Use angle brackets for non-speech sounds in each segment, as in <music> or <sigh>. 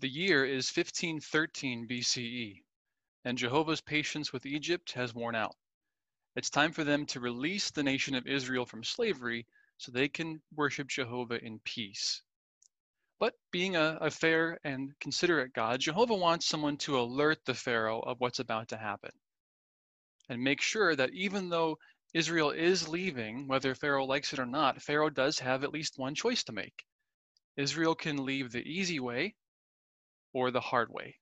The year is 1513 BCE, and Jehovah's patience with Egypt has worn out. It's time for them to release the nation of Israel from slavery so they can worship Jehovah in peace. But being a, a, fair and considerate God, Jehovah wants someone to alert the Pharaoh of what's about to happen and make sure that even though Israel is leaving, whether Pharaoh likes it or not, Pharaoh does have at least one choice to make. Israel can leave the easy way or the hard way.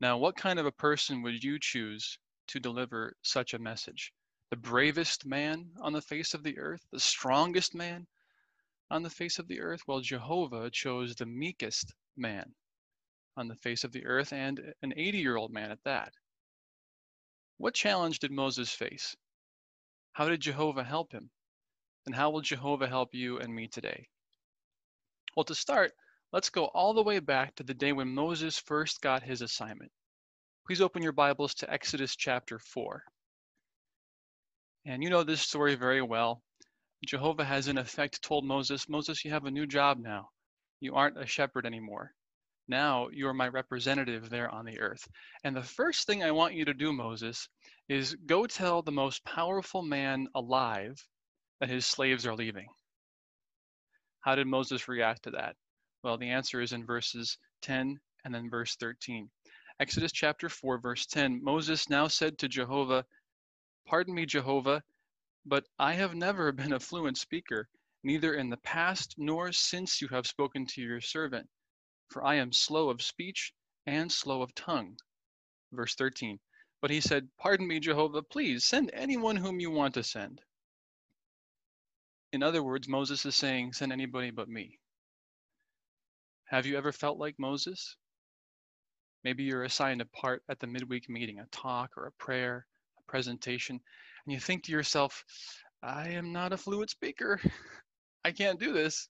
Now, what kind of a person would you choose to deliver such a message? The bravest man on the face of the earth? The strongest man on the face of the earth? Well, Jehovah chose the meekest man on the face of the earth and an 80 year old man at that. What challenge did Moses face? How did Jehovah help him? And how will Jehovah help you and me today? Well, to start, Let's go all the way back to the day when Moses first got his assignment. Please open your Bibles to Exodus chapter 4. And you know this story very well. Jehovah has, in effect, told Moses, Moses, you have a new job now. You aren't a shepherd anymore. Now you are my representative there on the earth. And the first thing I want you to do, Moses, is go tell the most powerful man alive that his slaves are leaving. How did Moses react to that? Well, the answer is in verses 10 and then verse 13. Exodus chapter 4, verse 10 Moses now said to Jehovah, Pardon me, Jehovah, but I have never <laughs> been a fluent speaker, neither in the past nor since you have spoken to your servant, for I am slow of speech and slow of tongue. Verse 13. But he said, Pardon me, Jehovah, please send anyone whom you want to send. In other words, Moses is saying, Send anybody but me. Have you ever felt like Moses? Maybe you're assigned a part at the midweek meeting, a talk or a prayer, a presentation, and you think to yourself, I am not a fluent speaker. <laughs> I can't do this.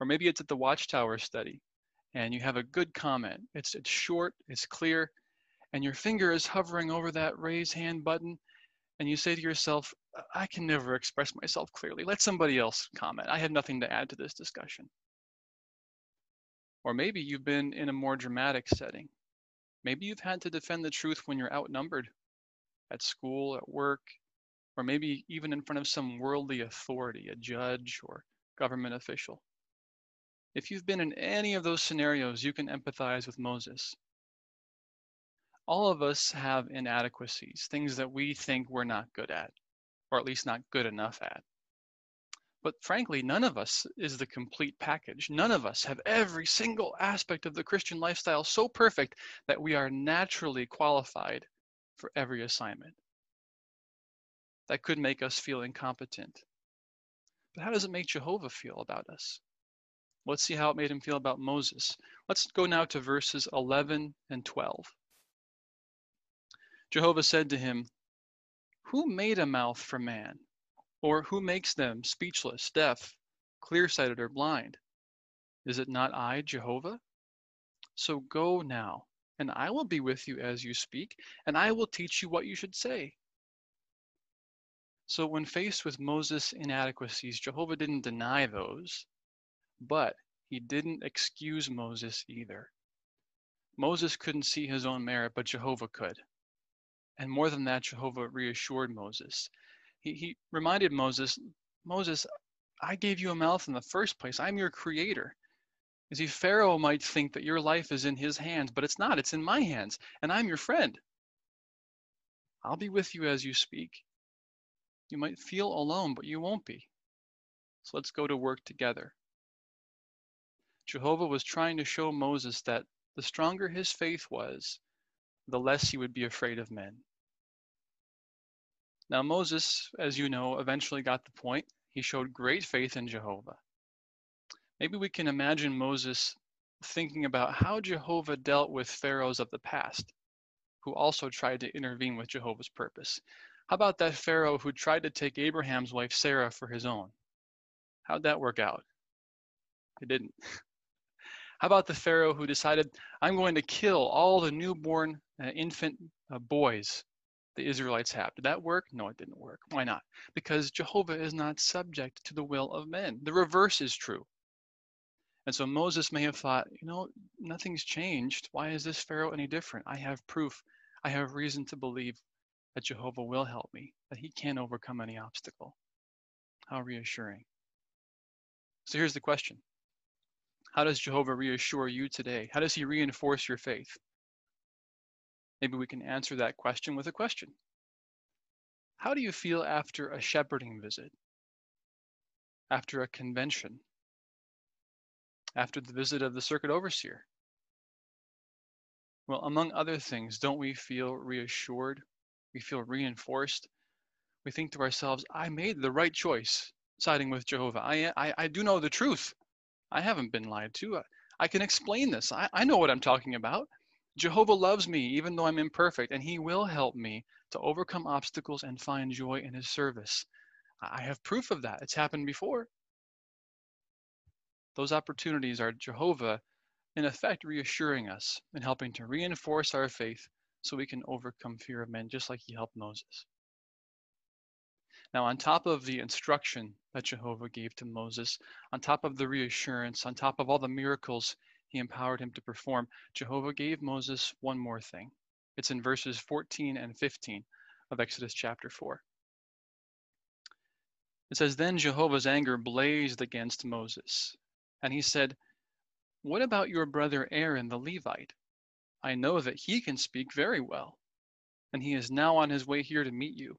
Or maybe it's at the Watchtower study and you have a good comment. It's, it's short, it's clear, and your finger is hovering over that raise hand button, and you say to yourself, I can never express myself clearly. Let somebody else comment. I have nothing to add to this discussion. Or maybe you've been in a more dramatic setting. Maybe you've had to defend the truth when you're outnumbered at school, at work, or maybe even in front of some worldly authority, a judge or government official. If you've been in any of those scenarios, you can empathize with Moses. All of us have inadequacies, things that we think we're not good at, or at least not good enough at. But frankly, none of us is the complete package. None of us have every single aspect of the Christian lifestyle so perfect that we are naturally qualified for every assignment. That could make us feel incompetent. But how does it make Jehovah feel about us? Let's see how it made him feel about Moses. Let's go now to verses 11 and 12. Jehovah said to him, Who made a mouth for man? Or who makes them speechless, deaf, clear-sighted, or blind? Is it not I, Jehovah? So go now, and I will be with you as you speak, and I will teach you what you should say. So when faced with Moses' inadequacies, Jehovah didn't deny those, but he didn't excuse Moses either. Moses couldn't see his own merit, but Jehovah could. And more than that, Jehovah reassured Moses he, he reminded Moses, Moses, I gave you a mouth in the first place. I'm your creator. You see, Pharaoh might think that your life is in his hands, but it's not. It's in my hands, and I'm your friend. I'll be with you as you speak. You might feel alone, but you won't be. So let's go to work together. Jehovah was trying to show Moses that the stronger his faith was, the less he would be afraid of men. Now, Moses, as you know, eventually got the point. He showed great faith in Jehovah. Maybe we can imagine Moses thinking about how Jehovah dealt with pharaohs of the past, who also tried to intervene with Jehovah's purpose. How about that pharaoh who tried to take Abraham's wife Sarah for his own? How'd that work out? It didn't. <laughs> How about the pharaoh who decided, I'm going to kill all the newborn uh, infant uh, boys the Israelites have. Did that work? No, it didn't work. Why not? Because Jehovah is not subject to the will of men. The reverse is true. And so Moses may have thought, you know, nothing's changed. Why is this Pharaoh any different? I have proof. I have reason to believe that Jehovah will help me, that he can overcome any obstacle. How reassuring. So here's the question How does Jehovah reassure you today? How does he reinforce your faith? Maybe we can answer that question with a question How do you feel after a shepherding visit? After a convention? After the visit of the circuit overseer? Well, among other things, don't we feel reassured? We feel reinforced. We think to ourselves, I made the right choice siding with Jehovah. I, I, I do know the truth. I haven't been lied to. I, I can explain this. I, I know what I'm talking about. Jehovah loves me even though I'm imperfect, and He will help me to overcome obstacles and find joy in His service. I have proof of that. It's happened before. Those opportunities are Jehovah, in effect, reassuring us and helping to reinforce our faith so we can overcome fear of men, just like He helped Moses. Now, on top of the instruction that Jehovah gave to Moses, on top of the reassurance, on top of all the miracles he empowered him to perform, Jehovah gave Moses one more thing. It's in verses 14 and 15 of Exodus chapter 4. It says, Then Jehovah's anger blazed against Moses, and he said, What about your brother Aaron the Levite? I know that he can speak very well, and he is now on his way here to meet you.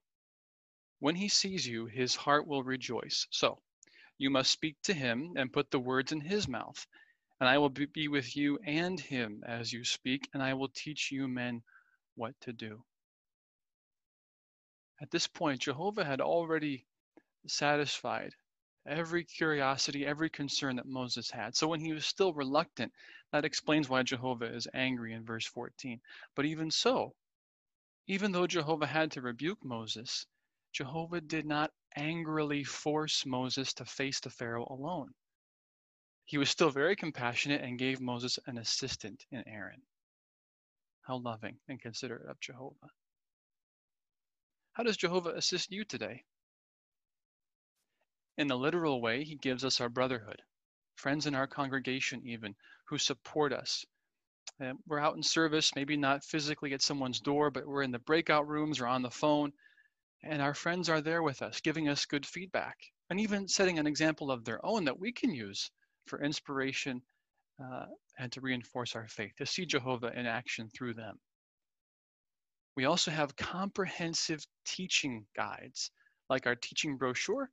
When he sees you, his heart will rejoice. So you must speak to him and put the words in his mouth. And I will be with you and him as you speak, and I will teach you men what to do. At this point, Jehovah had already satisfied every curiosity, every concern that Moses had. So when he was still reluctant, that explains why Jehovah is angry in verse 14. But even so, even though Jehovah had to rebuke Moses, Jehovah did not angrily force Moses to face the Pharaoh alone. He was still very compassionate and gave Moses an assistant in Aaron. How loving and considerate of Jehovah. How does Jehovah assist you today? In the literal way, he gives us our brotherhood, friends in our congregation, even, who support us. And we're out in service, maybe not physically at someone's door, but we're in the breakout rooms or on the phone, and our friends are there with us, giving us good feedback, and even setting an example of their own that we can use for inspiration uh, and to reinforce our faith, to see Jehovah in action through them. We also have comprehensive teaching guides, like our teaching brochure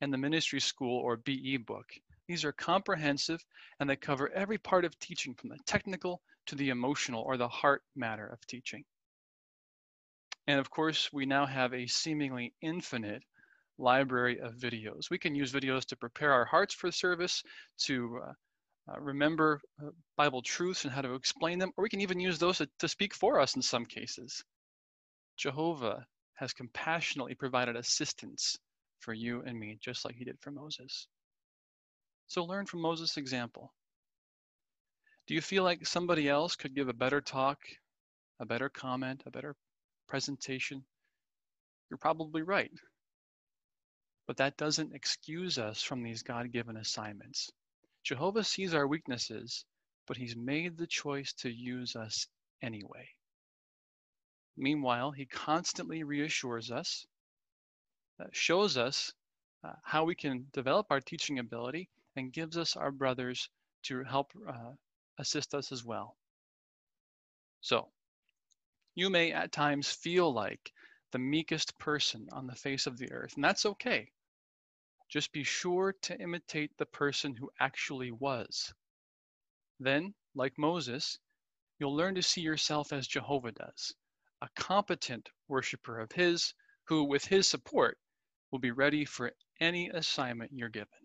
and the ministry school or BE book. These are comprehensive and they cover every part of teaching from the technical to the emotional or the heart matter of teaching. And of course, we now have a seemingly infinite library of videos. We can use videos to prepare our hearts for service, to uh, uh, remember uh, Bible truths and how to explain them, or we can even use those to, to speak for us in some cases. Jehovah has compassionately provided assistance for you and me, just like he did for Moses. So learn from Moses' example. Do you feel like somebody else could give a better talk, a better comment, a better presentation, you're probably right. But that doesn't excuse us from these God given assignments. Jehovah sees our weaknesses, but he's made the choice to use us anyway. Meanwhile, he constantly reassures us, uh, shows us uh, how we can develop our teaching ability, and gives us our brothers to help uh, assist us as well. So, you may at times feel like the meekest person on the face of the earth, and that's okay. Just be sure to imitate the person who actually was. Then, like Moses, you'll learn to see yourself as Jehovah does, a competent worshiper of His who, with His support, will be ready for any assignment you're given.